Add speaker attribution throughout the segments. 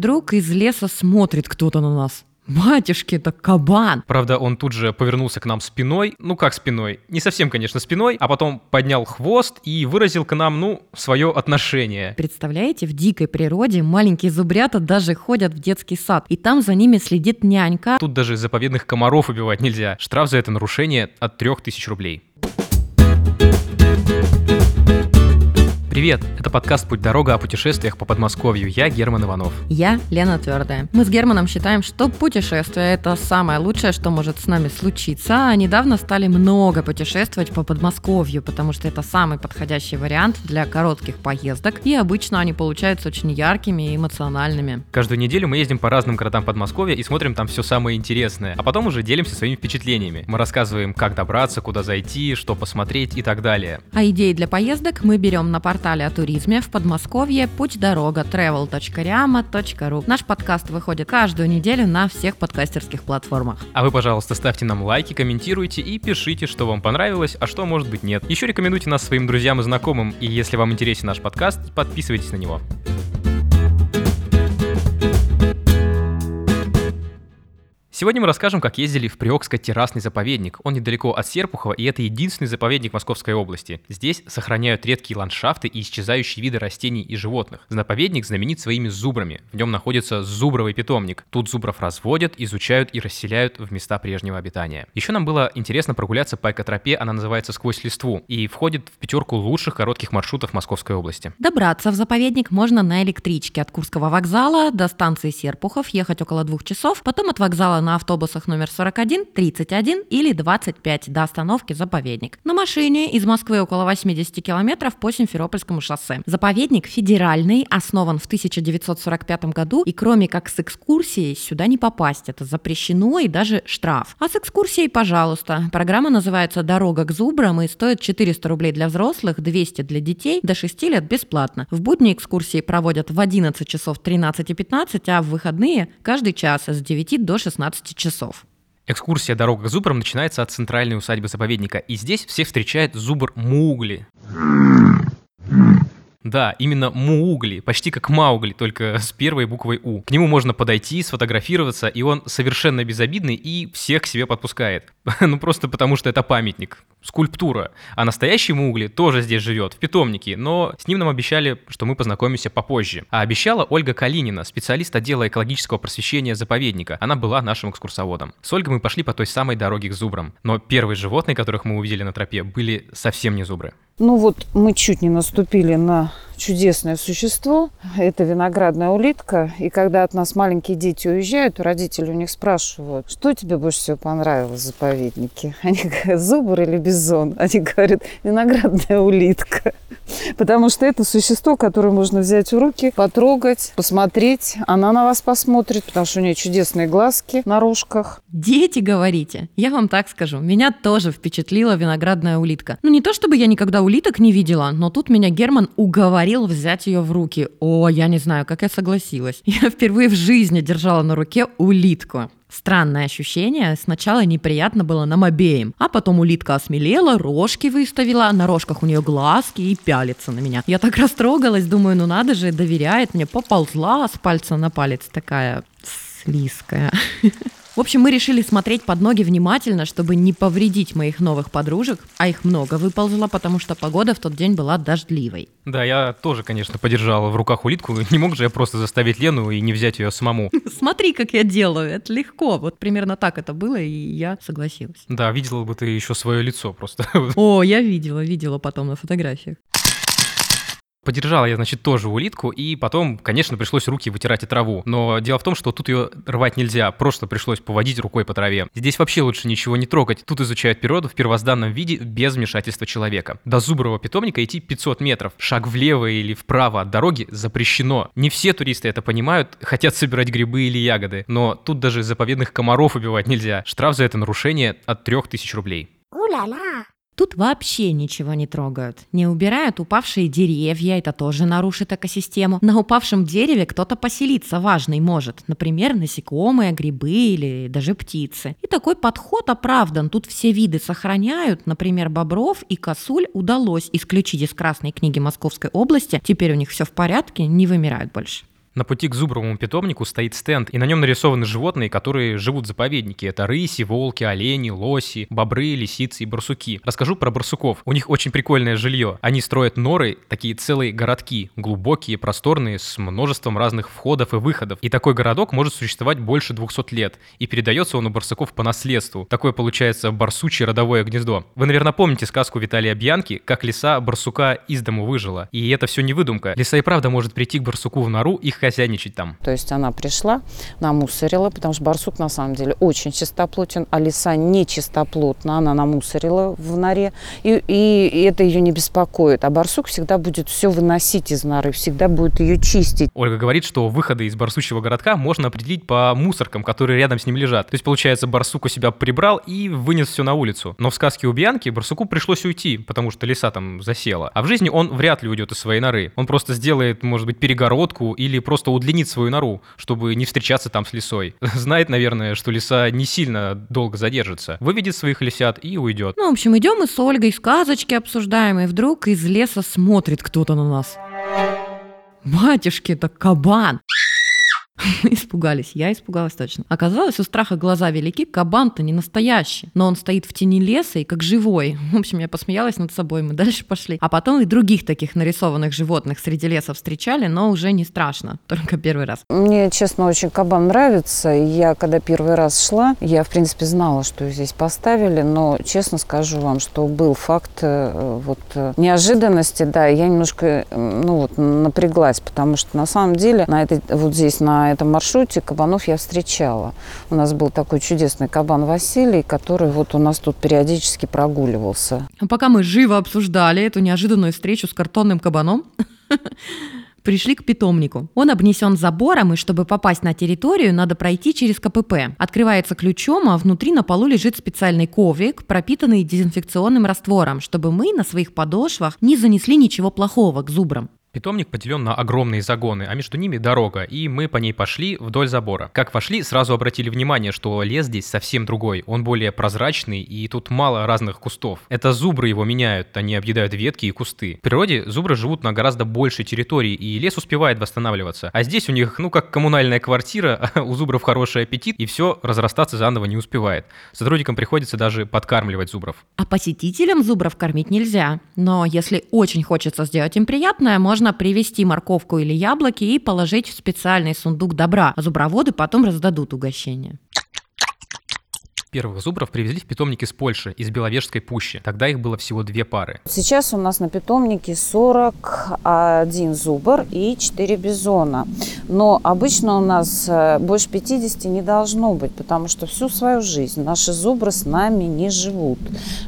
Speaker 1: вдруг из леса смотрит кто-то на нас. Батюшки, это кабан.
Speaker 2: Правда, он тут же повернулся к нам спиной. Ну как спиной? Не совсем, конечно, спиной, а потом поднял хвост и выразил к нам, ну, свое отношение.
Speaker 1: Представляете, в дикой природе маленькие зубрята даже ходят в детский сад, и там за ними следит нянька.
Speaker 2: Тут даже заповедных комаров убивать нельзя. Штраф за это нарушение от 3000 рублей. Привет, это подкаст «Путь дорога» о путешествиях по Подмосковью. Я Герман Иванов.
Speaker 1: Я Лена Твердая. Мы с Германом считаем, что путешествие – это самое лучшее, что может с нами случиться. А недавно стали много путешествовать по Подмосковью, потому что это самый подходящий вариант для коротких поездок, и обычно они получаются очень яркими и эмоциональными.
Speaker 2: Каждую неделю мы ездим по разным городам Подмосковья и смотрим там все самое интересное, а потом уже делимся своими впечатлениями. Мы рассказываем, как добраться, куда зайти, что посмотреть и так далее.
Speaker 1: А идеи для поездок мы берем на портал портале о туризме в Подмосковье «Путь дорога» travel.riama.ru. Наш подкаст выходит каждую неделю на всех подкастерских платформах.
Speaker 2: А вы, пожалуйста, ставьте нам лайки, комментируйте и пишите, что вам понравилось, а что, может быть, нет. Еще рекомендуйте нас своим друзьям и знакомым, и если вам интересен наш подкаст, подписывайтесь на него. Сегодня мы расскажем, как ездили в Приокско-террасный заповедник. Он недалеко от Серпухова, и это единственный заповедник Московской области. Здесь сохраняют редкие ландшафты и исчезающие виды растений и животных. Заповедник знаменит своими зубрами. В нем находится зубровый питомник. Тут зубров разводят, изучают и расселяют в места прежнего обитания. Еще нам было интересно прогуляться по экотропе, она называется «Сквозь листву» и входит в пятерку лучших коротких маршрутов Московской области.
Speaker 1: Добраться в заповедник можно на электричке от Курского вокзала до станции Серпухов, ехать около двух часов, потом от вокзала на на автобусах номер 41, 31 или 25 до остановки «Заповедник». На машине из Москвы около 80 километров по Симферопольскому шоссе. Заповедник федеральный, основан в 1945 году, и кроме как с экскурсией сюда не попасть. Это запрещено и даже штраф. А с экскурсией, пожалуйста. Программа называется «Дорога к зубрам» и стоит 400 рублей для взрослых, 200 для детей, до 6 лет бесплатно. В будни экскурсии проводят в 11 часов 13 и 15, а в выходные каждый час с 9 до 16 12 часов.
Speaker 2: Экскурсия «Дорога к зубрам» начинается от центральной усадьбы заповедника, и здесь всех встречает зубр Мугли. Да, именно Муугли, почти как Маугли, только с первой буквой У. К нему можно подойти, сфотографироваться, и он совершенно безобидный и всех к себе подпускает. ну просто потому, что это памятник, скульптура. А настоящий Муугли тоже здесь живет, в питомнике, но с ним нам обещали, что мы познакомимся попозже. А обещала Ольга Калинина, специалист отдела экологического просвещения заповедника. Она была нашим экскурсоводом. С Ольгой мы пошли по той самой дороге к зубрам. Но первые животные, которых мы увидели на тропе, были совсем не зубры.
Speaker 3: Ну вот мы чуть не наступили на чудесное существо. Это виноградная улитка. И когда от нас маленькие дети уезжают, родители у них спрашивают, что тебе больше всего понравилось в заповеднике? Они говорят, зубр или бизон? Они говорят, виноградная улитка. Потому что это существо, которое можно взять в руки, потрогать, посмотреть. Она на вас посмотрит, потому что у нее чудесные глазки на рожках.
Speaker 1: Дети, говорите? Я вам так скажу. Меня тоже впечатлила виноградная улитка. Ну, не то чтобы я никогда улиток не видела, но тут меня Герман уговорил взять ее в руки. О, я не знаю, как я согласилась. Я впервые в жизни держала на руке улитку. Странное ощущение. Сначала неприятно было нам обеим. А потом улитка осмелела, рожки выставила, на рожках у нее глазки и пялится на меня. Я так растрогалась, думаю, ну надо же, доверяет мне. Поползла с пальца на палец такая слизкая. В общем, мы решили смотреть под ноги внимательно, чтобы не повредить моих новых подружек, а их много выползло, потому что погода в тот день была дождливой.
Speaker 2: Да, я тоже, конечно, подержал в руках улитку. Не мог же я просто заставить Лену и не взять ее самому.
Speaker 1: Смотри, как я делаю, это легко. Вот примерно так это было, и я согласилась.
Speaker 2: Да, видела бы ты еще свое лицо просто.
Speaker 1: О, я видела, видела потом на фотографиях.
Speaker 2: Подержал я, значит, тоже улитку, и потом, конечно, пришлось руки вытирать и траву. Но дело в том, что тут ее рвать нельзя, просто пришлось поводить рукой по траве. Здесь вообще лучше ничего не трогать. Тут изучают природу в первозданном виде без вмешательства человека. До зубрового питомника идти 500 метров. Шаг влево или вправо от дороги запрещено. Не все туристы это понимают, хотят собирать грибы или ягоды. Но тут даже заповедных комаров убивать нельзя. Штраф за это нарушение от 3000 рублей.
Speaker 1: У-ля-ля! Тут вообще ничего не трогают. Не убирают упавшие деревья, это тоже нарушит экосистему. На упавшем дереве кто-то поселиться важный может. Например, насекомые, грибы или даже птицы. И такой подход оправдан. Тут все виды сохраняют. Например, бобров и косуль удалось исключить из Красной книги Московской области. Теперь у них все в порядке, не вымирают больше.
Speaker 2: На пути к зубровому питомнику стоит стенд, и на нем нарисованы животные, которые живут в заповеднике. Это рыси, волки, олени, лоси, бобры, лисицы и барсуки. Расскажу про барсуков. У них очень прикольное жилье. Они строят норы, такие целые городки, глубокие, просторные, с множеством разных входов и выходов. И такой городок может существовать больше 200 лет, и передается он у барсуков по наследству. Такое получается барсучье родовое гнездо. Вы, наверное, помните сказку Виталия Бьянки, как лиса барсука из дому выжила. И это все не выдумка. Лиса и правда может прийти к барсуку в нору и хозяйничать там.
Speaker 3: То есть она пришла, намусорила, потому что барсук на самом деле очень чистоплотен, а лиса не чистоплотна, она намусорила в норе, и, и это ее не беспокоит. А барсук всегда будет все выносить из норы, всегда будет ее чистить.
Speaker 2: Ольга говорит, что выходы из барсучьего городка можно определить по мусоркам, которые рядом с ним лежат. То есть, получается, барсук у себя прибрал и вынес все на улицу. Но в сказке у Бьянки барсуку пришлось уйти, потому что лиса там засела. А в жизни он вряд ли уйдет из своей норы. Он просто сделает, может быть, перегородку или просто удлинит свою нору, чтобы не встречаться там с лисой. Знает, наверное, что лиса не сильно долго задержится. Выведет своих лисят и уйдет.
Speaker 1: Ну, в общем, идем мы с Ольгой сказочки обсуждаем, и вдруг из леса смотрит кто-то на нас. Батюшки, это кабан. Мы испугались, я испугалась точно. Оказалось, у страха глаза велики, кабан-то не настоящий, но он стоит в тени леса и как живой. В общем, я посмеялась над собой, мы дальше пошли. А потом и других таких нарисованных животных среди леса встречали, но уже не страшно, только первый раз.
Speaker 3: Мне, честно, очень кабан нравится. Я, когда первый раз шла, я, в принципе, знала, что здесь поставили, но, честно скажу вам, что был факт э, вот э, неожиданности, да, я немножко, ну вот, напряглась, потому что на самом деле на этой, вот здесь, на этом маршруте кабанов я встречала. У нас был такой чудесный кабан Василий, который вот у нас тут периодически прогуливался.
Speaker 1: А пока мы живо обсуждали эту неожиданную встречу с картонным кабаном, пришли к питомнику. Он обнесен забором, и чтобы попасть на территорию, надо пройти через КПП. Открывается ключом, а внутри на полу лежит специальный коврик, пропитанный дезинфекционным раствором, чтобы мы на своих подошвах не занесли ничего плохого к зубрам.
Speaker 2: Питомник поделен на огромные загоны, а между ними дорога, и мы по ней пошли вдоль забора. Как вошли, сразу обратили внимание, что лес здесь совсем другой. Он более прозрачный, и тут мало разных кустов. Это зубры его меняют, они объедают ветки и кусты. В природе зубры живут на гораздо большей территории, и лес успевает восстанавливаться. А здесь у них, ну, как коммунальная квартира, у зубров хороший аппетит, и все разрастаться заново не успевает. Сотрудникам приходится даже подкармливать зубров.
Speaker 1: А посетителям зубров кормить нельзя. Но если очень хочется сделать им приятное, можно можно привезти морковку или яблоки и положить в специальный сундук добра, а зуброводы потом раздадут угощение.
Speaker 2: Первых зубров привезли в питомник из Польши, из Беловежской пущи. Тогда их было всего две пары.
Speaker 3: Сейчас у нас на питомнике 41 зубр и 4 бизона. Но обычно у нас э, больше 50 не должно быть, потому что всю свою жизнь наши зубры с нами не живут.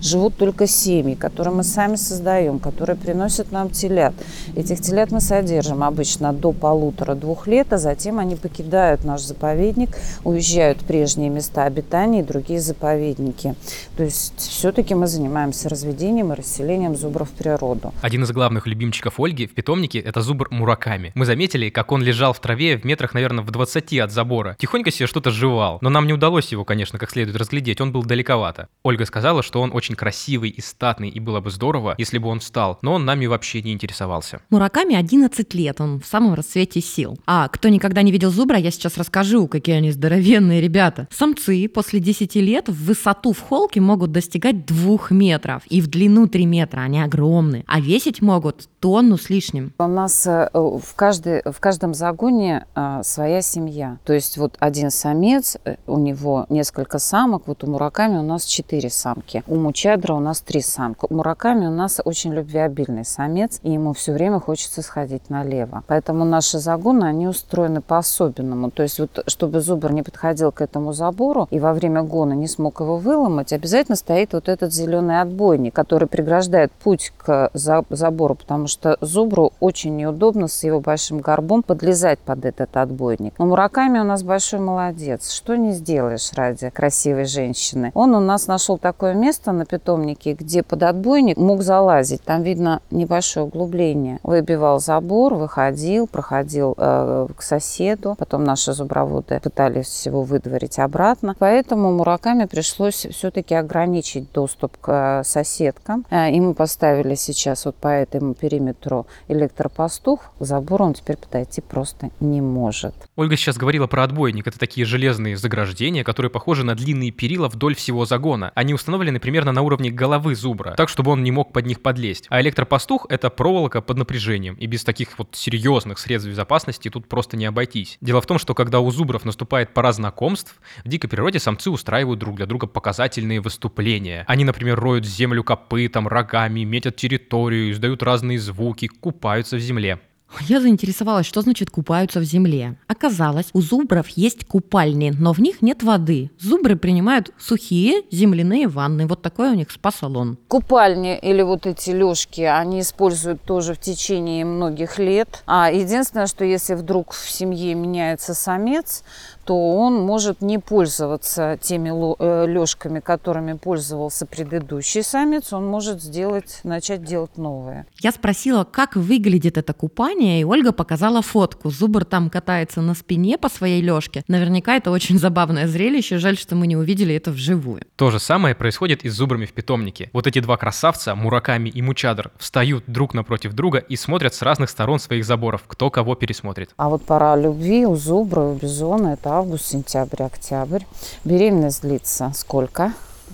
Speaker 3: Живут только семьи, которые мы сами создаем, которые приносят нам телят. Этих телят мы содержим обычно до полутора-двух лет, а затем они покидают наш заповедник, уезжают в прежние места обитания и другие заповедники. То есть все-таки мы занимаемся разведением и расселением зубров в природу.
Speaker 2: Один из главных любимчиков Ольги в питомнике – это зубр Мураками. Мы заметили, как он лежал в траве траве в метрах, наверное, в 20 от забора. Тихонько себе что-то жевал. Но нам не удалось его, конечно, как следует разглядеть, он был далековато. Ольга сказала, что он очень красивый и статный, и было бы здорово, если бы он встал, но он нами вообще не интересовался.
Speaker 1: Мураками 11 лет, он в самом расцвете сил. А кто никогда не видел зубра, я сейчас расскажу, какие они здоровенные ребята. Самцы после 10 лет в высоту в холке могут достигать 2 метров, и в длину 3 метра, они огромные, а весить могут тонну с лишним.
Speaker 3: У нас э, в, каждой, в каждом загоне а, своя семья. То есть вот один самец, э, у него несколько самок, вот у Мураками у нас четыре самки, у Мучадра у нас три самки. У Мураками у нас очень любвеобильный самец, и ему все время хочется сходить налево. Поэтому наши загоны, они устроены по-особенному. То есть вот чтобы зубр не подходил к этому забору и во время гона не смог его выломать, обязательно стоит вот этот зеленый отбойник, который преграждает путь к забору, потому что зубру очень неудобно с его большим горбом подлезать под под этот отбойник. Но Мураками у нас большой молодец. Что не сделаешь ради красивой женщины. Он у нас нашел такое место на питомнике, где под отбойник мог залазить. Там видно небольшое углубление. Выбивал забор, выходил, проходил э, к соседу. Потом наши зуброводы пытались его выдворить обратно. Поэтому Мураками пришлось все-таки ограничить доступ к э, соседкам. Э, и мы поставили сейчас вот по этому периметру электропастух. К забору он теперь подойти просто не может.
Speaker 2: Ольга сейчас говорила про отбойник. Это такие железные заграждения, которые похожи на длинные перила вдоль всего загона. Они установлены примерно на уровне головы зубра, так, чтобы он не мог под них подлезть. А электропастух — это проволока под напряжением, и без таких вот серьезных средств безопасности тут просто не обойтись. Дело в том, что когда у зубров наступает пора знакомств, в дикой природе самцы устраивают друг для друга показательные выступления. Они, например, роют землю копытом, рогами, метят территорию, издают разные звуки, купаются в земле.
Speaker 1: Я заинтересовалась, что значит купаются в земле. Оказалось, у зубров есть купальни, но в них нет воды. Зубры принимают сухие земляные ванны. Вот такой у них спа-салон.
Speaker 3: Купальни или вот эти лёжки, они используют тоже в течение многих лет. А единственное, что если вдруг в семье меняется самец, то он может не пользоваться теми э, лёжками, которыми пользовался предыдущий самец, он может сделать, начать делать новые.
Speaker 1: Я спросила, как выглядит это купание, и Ольга показала фотку. Зубр там катается на спине по своей лёжке. Наверняка это очень забавное зрелище, жаль, что мы не увидели это вживую.
Speaker 2: То же самое происходит и с зубрами в питомнике. Вот эти два красавца, Мураками и Мучадр, встают друг напротив друга и смотрят с разных сторон своих заборов, кто кого пересмотрит.
Speaker 3: А вот пора любви у зубра, у бизона, это август, сентябрь, октябрь. Беременность длится сколько?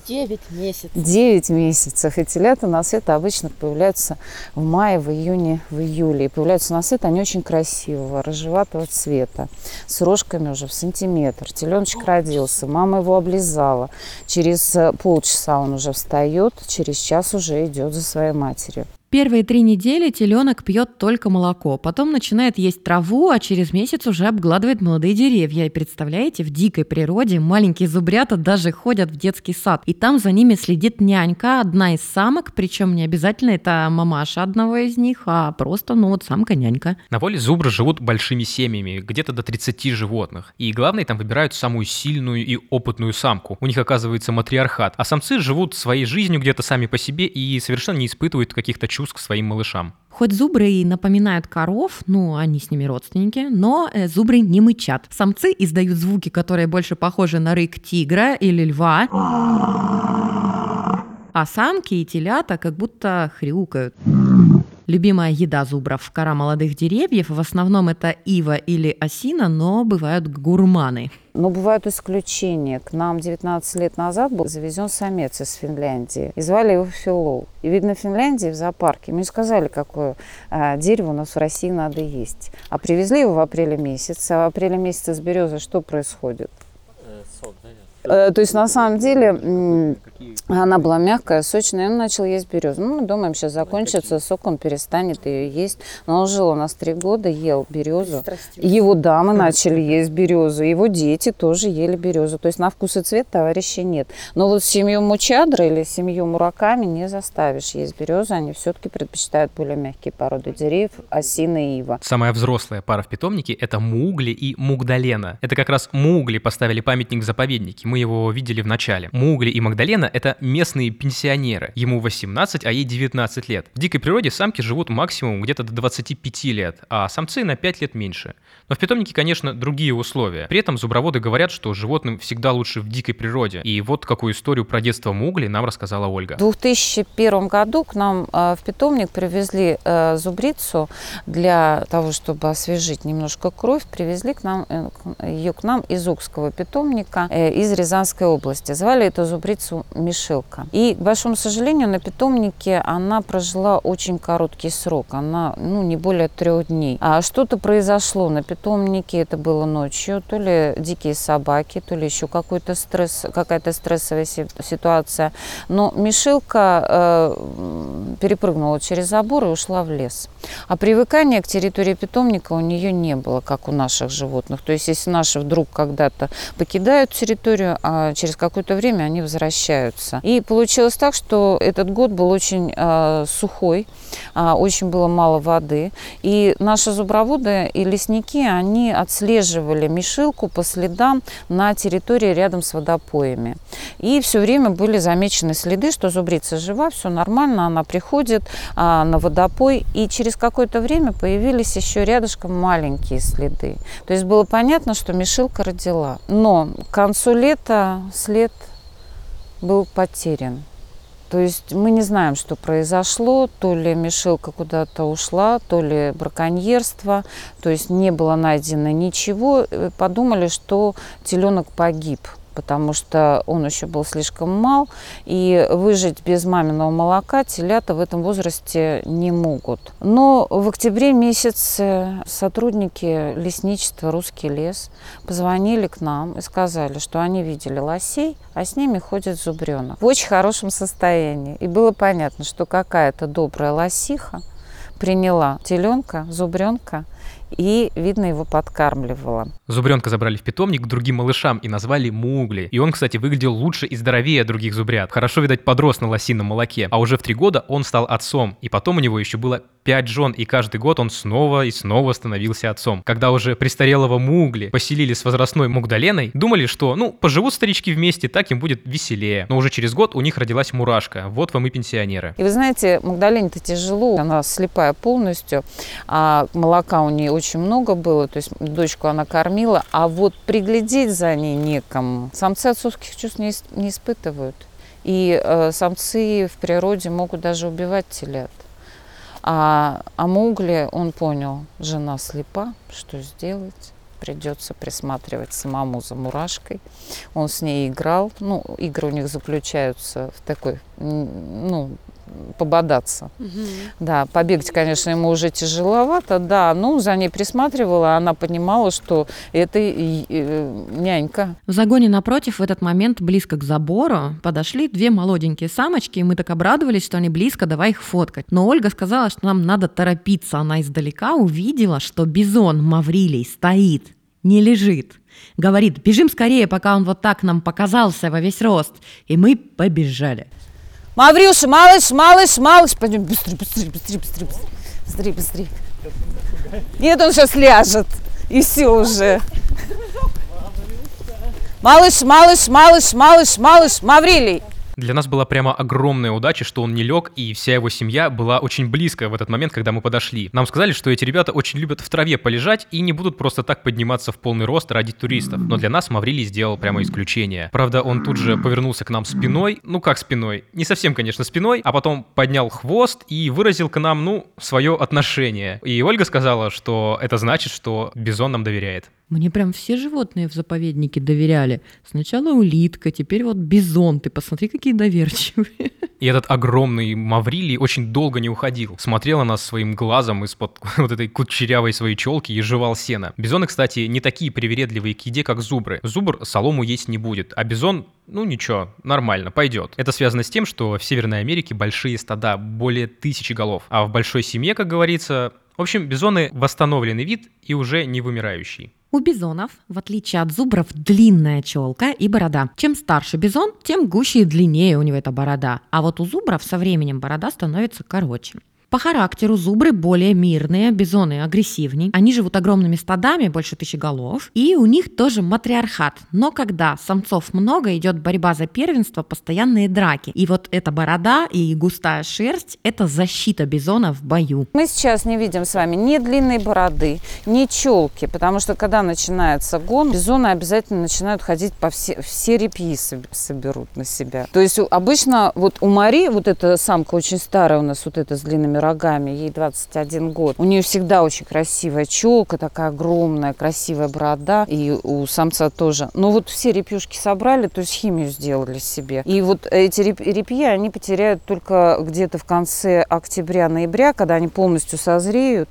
Speaker 4: 9 месяцев.
Speaker 3: 9 месяцев. И телята на свет обычно появляются в мае, в июне, в июле. И появляются на свет они очень красивого, рыжеватого цвета, с рожками уже в сантиметр. Теленочек родился, мама его облизала. Через э, полчаса он уже встает, через час уже идет за своей матерью.
Speaker 1: Первые три недели теленок пьет только молоко, потом начинает есть траву, а через месяц уже обгладывает молодые деревья. И представляете, в дикой природе маленькие зубрята даже ходят в детский сад, и там за ними следит нянька, одна из самок, причем не обязательно это мамаша одного из них, а просто, ну вот самка-нянька.
Speaker 2: На воле зубры живут большими семьями, где-то до 30 животных. И главное, там выбирают самую сильную и опытную самку. У них оказывается матриархат. А самцы живут своей жизнью где-то сами по себе и совершенно не испытывают каких-то чувств к своим малышам.
Speaker 1: Хоть зубры и напоминают коров, ну, они с ними родственники, но э, зубры не мычат. Самцы издают звуки, которые больше похожи на рык тигра или льва. А самки и телята как будто хрюкают. Любимая еда зубров – кора молодых деревьев. В основном это ива или осина, но бывают гурманы.
Speaker 3: Но бывают исключения. К нам 19 лет назад был завезен самец из Финляндии. И звали его Филоу. И видно, в Финляндии, в зоопарке, мы сказали, какое а, дерево у нас в России надо есть. А привезли его в апреле месяце. А в апреле месяце с березы что происходит? Э, сок, да? Э, то есть на самом деле она была мягкая, сочная, и он начал есть березу. Ну, мы думаем, сейчас закончится сок, он перестанет ее есть. Но он жил у нас три года, ел березу. Его дамы начали есть березу, его дети тоже ели березу. То есть на вкус и цвет товарищей нет. Но вот семью Мучадра или семью Мураками не заставишь есть березу. Они все-таки предпочитают более мягкие породы деревьев, осины и ива.
Speaker 2: Самая взрослая пара в питомнике – это Мугли и Мугдалена. Это как раз Мугли поставили памятник заповеднике. Мы его видели в начале. Мугли и Магдалена — это местные пенсионеры. Ему 18, а ей 19 лет. В дикой природе самки живут максимум где-то до 25 лет, а самцы на 5 лет меньше. Но в питомнике, конечно, другие условия. При этом зуброводы говорят, что животным всегда лучше в дикой природе. И вот какую историю про детство Мугли нам рассказала Ольга.
Speaker 3: В 2001 году к нам э, в питомник привезли э, зубрицу для того, чтобы освежить немножко кровь. Привезли к нам, э, ее к нам из Укского питомника, из Рязанской области. Звали эту зубрицу Мишелка. И, к большому сожалению, на питомнике она прожила очень короткий срок. Она, ну, не более трех дней. А что-то произошло на питомнике, это было ночью. То ли дикие собаки, то ли еще какой-то стресс, какая-то стрессовая ситуация. Но Мишелка э, перепрыгнула через забор и ушла в лес. А привыкания к территории питомника у нее не было, как у наших животных. То есть, если наши вдруг когда-то покидают территорию, а через какое-то время они возвращаются. И получилось так, что этот год был очень э, сухой, э, очень было мало воды. И наши зуброводы и лесники, они отслеживали мешилку по следам на территории рядом с водопоями. И все время были замечены следы, что зубрица жива, все нормально, она приходит э, на водопой. И через какое-то время появились еще рядышком маленькие следы. То есть было понятно, что Мишилка родила. Но к концу лета след был потерян. То есть мы не знаем, что произошло, то ли Мишелка куда-то ушла, то ли браконьерство, то есть не было найдено ничего. Э, подумали, что теленок погиб потому что он еще был слишком мал, и выжить без маминого молока телята в этом возрасте не могут. Но в октябре месяце сотрудники лесничества «Русский лес» позвонили к нам и сказали, что они видели лосей, а с ними ходит зубренок в очень хорошем состоянии. И было понятно, что какая-то добрая лосиха приняла теленка, зубренка и, видно, его подкармливала.
Speaker 2: Зубренка забрали в питомник к другим малышам и назвали Мугли. И он, кстати, выглядел лучше и здоровее других зубрят. Хорошо, видать, подрос на лосином молоке. А уже в три года он стал отцом. И потом у него еще было пять жен, и каждый год он снова и снова становился отцом. Когда уже престарелого Мугли поселили с возрастной Мугдаленой, думали, что, ну, поживут старички вместе, так им будет веселее. Но уже через год у них родилась мурашка. Вот вам и пенсионеры.
Speaker 3: И вы знаете, Магдалене-то тяжело, она слепая полностью, а молока у нее очень много было, то есть дочку она кормила, а вот приглядеть за ней некому. Самцы отцовских чувств не, не испытывают. И э, самцы в природе могут даже убивать телят. А, а Мугли, он понял, жена слепа, что сделать? Придется присматривать самому за мурашкой. Он с ней играл. Ну, игры у них заключаются в такой, ну, пободаться. Угу. Да, побегать, конечно, ему уже тяжеловато, да, ну, за ней присматривала, она понимала, что это и, и, нянька.
Speaker 1: В загоне напротив в этот момент близко к забору подошли две молоденькие самочки, и мы так обрадовались, что они близко, давай их фоткать. Но Ольга сказала, что нам надо торопиться. Она издалека увидела, что бизон Маврилий стоит, не лежит. Говорит, бежим скорее, пока он вот так нам показался во весь рост. И мы побежали.
Speaker 3: Маврюша, малыш, малыш, малыш. Пойдем быстрее, быстрее, быстрее, быстрее, быстрее, быстрее. Нет, он сейчас ляжет. И все уже. Малыш, малыш, малыш, малыш, малыш, Маврилий.
Speaker 2: Для нас была прямо огромная удача, что он не лег, и вся его семья была очень близко в этот момент, когда мы подошли. Нам сказали, что эти ребята очень любят в траве полежать и не будут просто так подниматься в полный рост ради туристов. Но для нас Маврилий сделал прямо исключение. Правда, он тут же повернулся к нам спиной, ну как спиной, не совсем, конечно, спиной, а потом поднял хвост и выразил к нам, ну, свое отношение. И Ольга сказала, что это значит, что Бизон нам доверяет.
Speaker 1: Мне прям все животные в заповеднике доверяли. Сначала улитка, теперь вот бизон. Ты посмотри, какие доверчивые.
Speaker 2: И этот огромный Маврилий очень долго не уходил. Смотрел на нас своим глазом из-под вот этой кучерявой своей челки и жевал сено. Бизоны, кстати, не такие привередливые к еде, как зубры. Зубр солому есть не будет, а бизон ну ничего, нормально, пойдет. Это связано с тем, что в Северной Америке большие стада, более тысячи голов. А в большой семье, как говорится, в общем, бизоны восстановленный вид и уже не вымирающий.
Speaker 1: У бизонов, в отличие от зубров, длинная челка и борода. Чем старше бизон, тем гуще и длиннее у него эта борода. А вот у зубров со временем борода становится короче. По характеру зубры более мирные, бизоны агрессивнее. Они живут огромными стадами, больше тысячи голов. И у них тоже матриархат. Но когда самцов много, идет борьба за первенство, постоянные драки. И вот эта борода и густая шерсть – это защита бизона в бою.
Speaker 3: Мы сейчас не видим с вами ни длинной бороды, ни челки, потому что когда начинается гон, бизоны обязательно начинают ходить по все, все репьи соберут на себя. То есть обычно вот у Мари, вот эта самка очень старая у нас, вот эта с длинными рогами, ей 21 год. У нее всегда очень красивая челка, такая огромная, красивая борода, и у самца тоже. Но вот все репьюшки собрали, то есть химию сделали себе. И вот эти репьи, они потеряют только где-то в конце октября-ноября, когда они полностью созреют,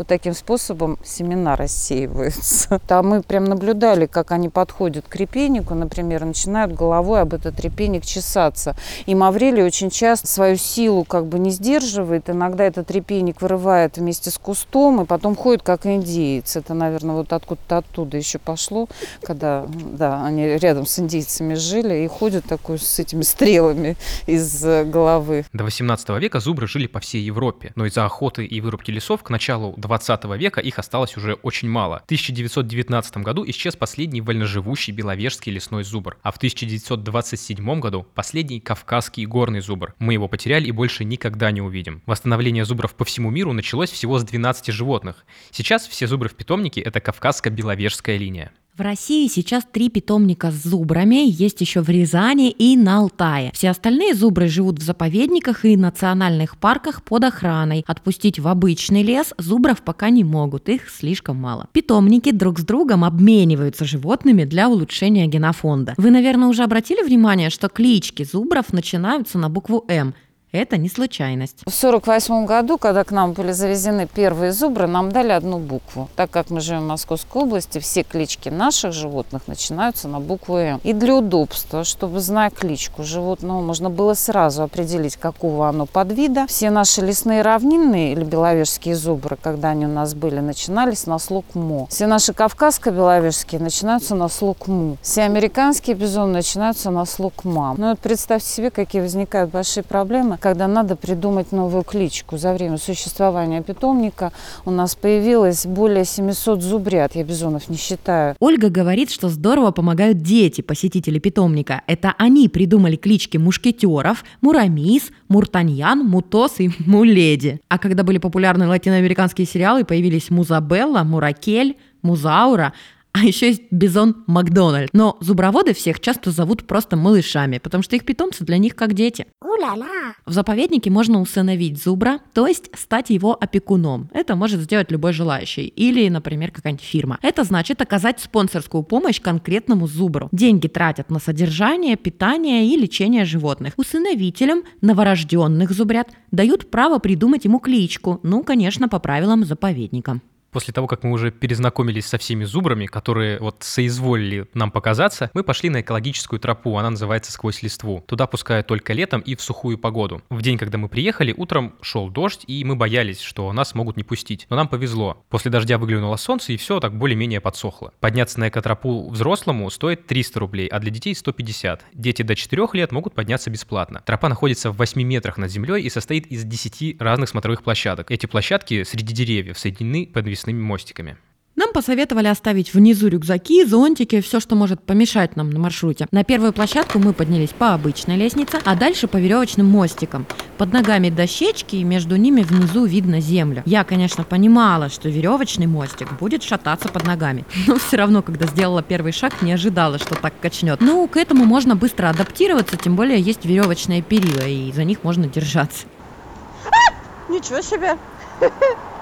Speaker 3: вот таким способом семена рассеиваются. Там мы прям наблюдали, как они подходят к репейнику, например, начинают головой об этот репейник чесаться. И Маврелий очень часто свою силу как бы не сдерживает. Иногда этот репейник вырывает вместе с кустом и потом ходит как индеец. Это, наверное, вот откуда-то оттуда еще пошло, когда да, они рядом с индейцами жили и ходят такой с этими стрелами из головы.
Speaker 2: До 18 века зубры жили по всей Европе, но из-за охоты и вырубки лесов к началу 20 века их осталось уже очень мало. В 1919 году исчез последний вольноживущий беловежский лесной зубр, а в 1927 году последний кавказский горный зубр. Мы его потеряли и больше никогда не увидим. Восстановление зубров по всему миру началось всего с 12 животных. Сейчас все зубры в питомнике — это кавказско-беловежская линия.
Speaker 1: В России сейчас три питомника с зубрами, есть еще в Рязани и на Алтае. Все остальные зубры живут в заповедниках и национальных парках под охраной. Отпустить в обычный лес зубров пока не могут, их слишком мало. Питомники друг с другом обмениваются животными для улучшения генофонда. Вы, наверное, уже обратили внимание, что клички зубров начинаются на букву «М». Это не случайность.
Speaker 3: В 1948 году, когда к нам были завезены первые зубры, нам дали одну букву. Так как мы живем в Московской области, все клички наших животных начинаются на букву «М». И для удобства, чтобы, зная кличку животного, можно было сразу определить, какого оно подвида. Все наши лесные равнинные или беловежские зубры, когда они у нас были, начинались на слог «мо». Все наши кавказско-беловежские начинаются на слог «му». Все американские бизоны начинаются на слог «мам». Ну вот представьте себе, какие возникают большие проблемы, когда надо придумать новую кличку. За время существования питомника у нас появилось более 700 зубрят, я бизонов не считаю.
Speaker 1: Ольга говорит, что здорово помогают дети, посетители питомника. Это они придумали клички мушкетеров, Мурамис, Муртаньян, Мутос и Муледи. А когда были популярны латиноамериканские сериалы, появились Музабелла, Муракель, Музаура, а еще есть бизон Макдональд. Но зуброводы всех часто зовут просто малышами, потому что их питомцы для них как дети. У-ля-ля! В заповеднике можно усыновить зубра, то есть стать его опекуном. Это может сделать любой желающий. Или, например, какая-нибудь фирма. Это значит оказать спонсорскую помощь конкретному зубру. Деньги тратят на содержание, питание и лечение животных. Усыновителям новорожденных зубрят дают право придумать ему кличку. Ну, конечно, по правилам заповедника
Speaker 2: после того, как мы уже перезнакомились со всеми зубрами, которые вот соизволили нам показаться, мы пошли на экологическую тропу, она называется «Сквозь листву». Туда пускают только летом и в сухую погоду. В день, когда мы приехали, утром шел дождь, и мы боялись, что нас могут не пустить. Но нам повезло. После дождя выглянуло солнце, и все так более-менее подсохло. Подняться на экотропу взрослому стоит 300 рублей, а для детей 150. Дети до 4 лет могут подняться бесплатно. Тропа находится в 8 метрах над землей и состоит из 10 разных смотровых площадок. Эти площадки среди деревьев соединены подвесными подвесными мостиками.
Speaker 1: Нам посоветовали оставить внизу рюкзаки, зонтики, все, что может помешать нам на маршруте. На первую площадку мы поднялись по обычной лестнице, а дальше по веревочным мостикам. Под ногами дощечки, и между ними внизу видно землю. Я, конечно, понимала, что веревочный мостик будет шататься под ногами. Но все равно, когда сделала первый шаг, не ожидала, что так качнет. Ну, к этому можно быстро адаптироваться, тем более есть веревочные перила, и за них можно держаться.
Speaker 4: А! Ничего себе!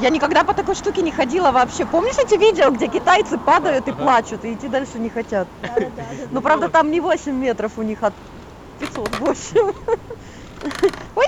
Speaker 4: Я никогда по такой штуке не ходила вообще. Помнишь эти видео, где китайцы падают и плачут, и идти дальше не хотят? Ну, правда, там не 8 метров у них, а 508. Ой,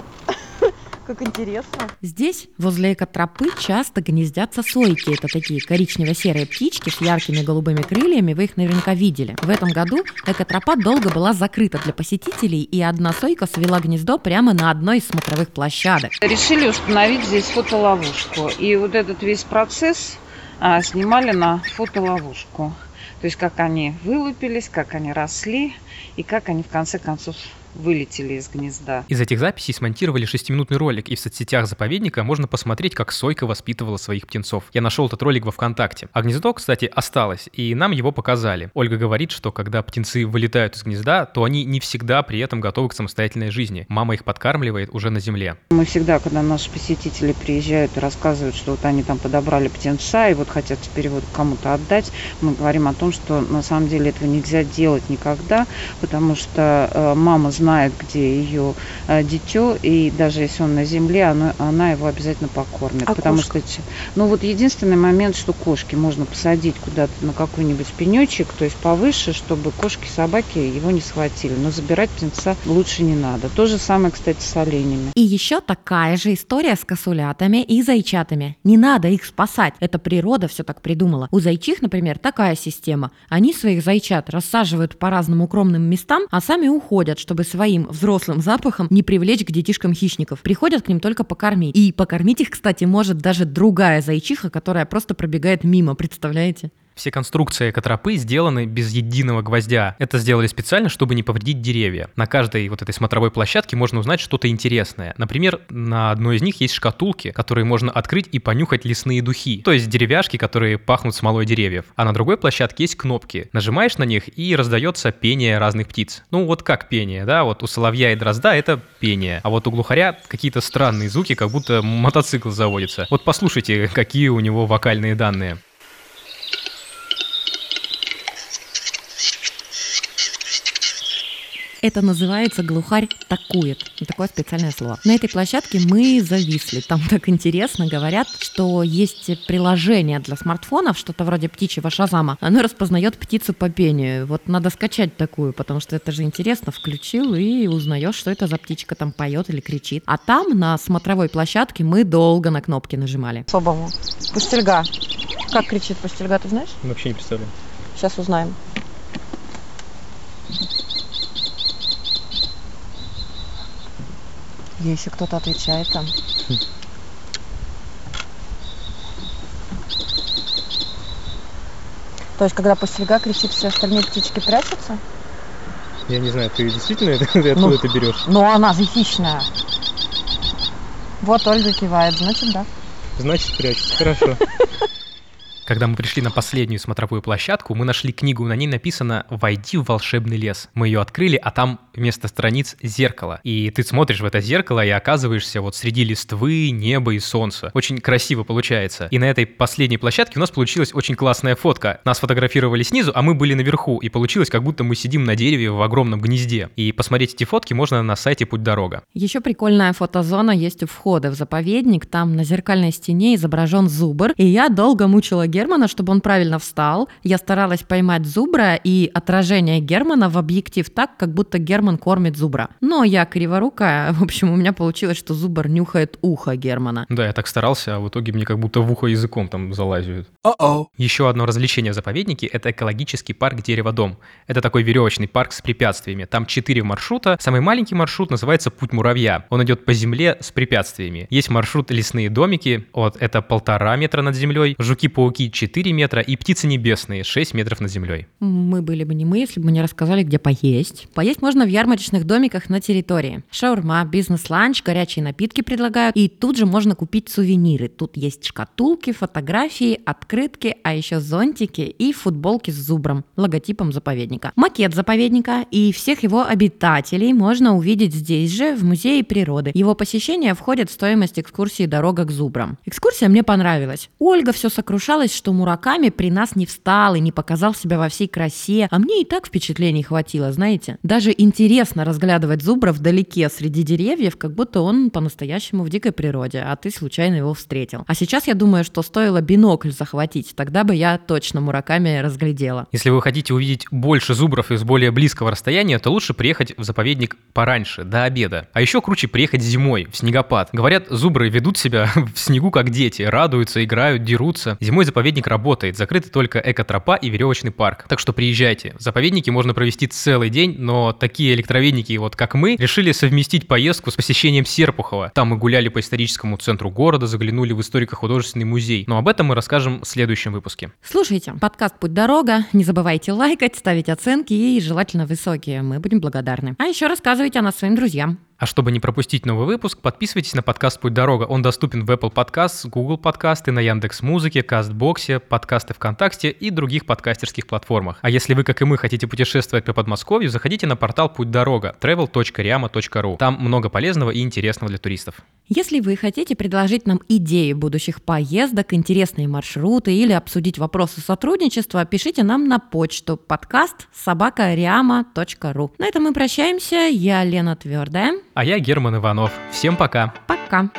Speaker 4: как интересно.
Speaker 1: Здесь, возле экотропы, часто гнездятся сойки. Это такие коричнево-серые птички с яркими голубыми крыльями. Вы их наверняка видели. В этом году экотропа долго была закрыта для посетителей, и одна сойка свела гнездо прямо на одной из смотровых площадок.
Speaker 3: Решили установить здесь фотоловушку. И вот этот весь процесс а, снимали на фотоловушку. То есть как они вылупились, как они росли и как они в конце концов вылетели из гнезда.
Speaker 2: Из этих записей смонтировали шестиминутный ролик, и в соцсетях заповедника можно посмотреть, как Сойка воспитывала своих птенцов. Я нашел этот ролик во ВКонтакте. А гнездо, кстати, осталось, и нам его показали. Ольга говорит, что когда птенцы вылетают из гнезда, то они не всегда при этом готовы к самостоятельной жизни. Мама их подкармливает уже на земле.
Speaker 3: Мы всегда, когда наши посетители приезжают и рассказывают, что вот они там подобрали птенца и вот хотят теперь вот кому-то отдать, мы говорим о том, что на самом деле этого нельзя делать никогда, потому что э, мама знает, где ее э, дитё, и даже если он на земле, она, она его обязательно покормит.
Speaker 4: А
Speaker 3: потому
Speaker 4: кошка?
Speaker 3: что, ну вот единственный момент, что кошки можно посадить куда-то на какой-нибудь пенечек, то есть повыше, чтобы кошки, собаки его не схватили. Но забирать птенца лучше не надо. То же самое, кстати, с оленями.
Speaker 1: И еще такая же история с косулятами и зайчатами. Не надо их спасать. Это природа все так придумала. У зайчих, например, такая система. Они своих зайчат рассаживают по разным укромным местам, а сами уходят, чтобы своим взрослым запахом не привлечь к детишкам хищников. Приходят к ним только покормить. И покормить их, кстати, может даже другая зайчиха, которая просто пробегает мимо, представляете?
Speaker 2: Все конструкции экотропы сделаны без единого гвоздя. Это сделали специально, чтобы не повредить деревья. На каждой вот этой смотровой площадке можно узнать что-то интересное. Например, на одной из них есть шкатулки, которые можно открыть и понюхать лесные духи. То есть деревяшки, которые пахнут смолой деревьев. А на другой площадке есть кнопки. Нажимаешь на них и раздается пение разных птиц. Ну вот как пение, да? Вот у соловья и дрозда это пение. А вот у глухаря какие-то странные звуки, как будто мотоцикл заводится. Вот послушайте, какие у него вокальные данные.
Speaker 1: Это называется «глухарь такует». Такое специальное слово. На этой площадке мы зависли. Там так интересно говорят, что есть приложение для смартфонов, что-то вроде птичьего шазама. Оно распознает птицу по пению. Вот надо скачать такую, потому что это же интересно. Включил и узнаешь, что это за птичка там поет или кричит. А там, на смотровой площадке, мы долго на кнопки нажимали.
Speaker 4: Особому. Пустельга. Как кричит пустельга, ты знаешь?
Speaker 2: Вообще не представляю.
Speaker 4: Сейчас узнаем. Ей еще кто-то отвечает там. То есть, когда пустельга кричит, все остальные птички прячутся?
Speaker 2: Я не знаю, ты действительно это, откуда
Speaker 4: Ну.
Speaker 2: это берешь?
Speaker 4: Ну, она же хищная. Вот Ольга кивает, значит, да.
Speaker 2: Значит, прячется. Хорошо. Когда мы пришли на последнюю смотровую площадку, мы нашли книгу, на ней написано «Войди в волшебный лес». Мы ее открыли, а там вместо страниц зеркало. И ты смотришь в это зеркало и оказываешься вот среди листвы, неба и солнца. Очень красиво получается. И на этой последней площадке у нас получилась очень классная фотка. Нас фотографировали снизу, а мы были наверху. И получилось, как будто мы сидим на дереве в огромном гнезде. И посмотреть эти фотки можно на сайте «Путь дорога».
Speaker 1: Еще прикольная фотозона есть у входа в заповедник. Там на зеркальной стене изображен зубр. И я долго мучила Германа, чтобы он правильно встал. Я старалась поймать зубра и отражение Германа в объектив так, как будто Герман кормит зубра. Но я криворукая. В общем, у меня получилось, что зубр нюхает ухо Германа.
Speaker 2: Да, я так старался, а в итоге мне как будто в ухо языком там залазят. Еще одно развлечение в заповеднике – это экологический парк «Дерево-дом». Это такой веревочный парк с препятствиями. Там четыре маршрута. Самый маленький маршрут называется «Путь муравья». Он идет по земле с препятствиями. Есть маршрут «Лесные домики». Вот это полтора метра над землей. Жуки-пауки 4 метра и птицы небесные 6 метров над землей.
Speaker 1: Мы были бы не мы, если бы мы не рассказали, где поесть. Поесть можно в ярмарочных домиках на территории. Шаурма, бизнес-ланч, горячие напитки предлагают. И тут же можно купить сувениры. Тут есть шкатулки, фотографии, открытки, а еще зонтики и футболки с зубром, логотипом заповедника. Макет заповедника и всех его обитателей можно увидеть здесь же, в Музее природы. Его посещение входит в стоимость экскурсии «Дорога к зубрам». Экскурсия мне понравилась. Ольга все сокрушалась, что Мураками при нас не встал и не показал себя во всей красе, а мне и так впечатлений хватило, знаете. Даже интересно разглядывать зубра вдалеке среди деревьев, как будто он по-настоящему в дикой природе, а ты случайно его встретил. А сейчас я думаю, что стоило бинокль захватить, тогда бы я точно Мураками разглядела.
Speaker 2: Если вы хотите увидеть больше зубров из более близкого расстояния, то лучше приехать в заповедник пораньше, до обеда. А еще круче приехать зимой, в снегопад. Говорят, зубры ведут себя в снегу как дети, радуются, играют, дерутся. Зимой заповедник работает, закрыты только экотропа и веревочный парк. Так что приезжайте. В заповеднике можно провести целый день, но такие электроведники, вот как мы, решили совместить поездку с посещением Серпухова. Там мы гуляли по историческому центру города, заглянули в историко-художественный музей. Но об этом мы расскажем в следующем выпуске.
Speaker 1: Слушайте, подкаст «Путь дорога». Не забывайте лайкать, ставить оценки и желательно высокие. Мы будем благодарны. А еще рассказывайте о нас своим друзьям.
Speaker 2: А чтобы не пропустить новый выпуск, подписывайтесь на подкаст «Путь дорога». Он доступен в Apple Podcasts, Google Подкасты, на Яндекс.Музыке, Кастбоксе, подкасты ВКонтакте и других подкастерских платформах. А если вы, как и мы, хотите путешествовать по Подмосковью, заходите на портал «Путь дорога» travel.riama.ru. Там много полезного и интересного для туристов.
Speaker 1: Если вы хотите предложить нам идеи будущих поездок, интересные маршруты или обсудить вопросы сотрудничества, пишите нам на почту подкаст собакариама.ру. На этом мы прощаемся. Я Лена Твердая.
Speaker 2: А я Герман Иванов. Всем пока!
Speaker 1: Пока.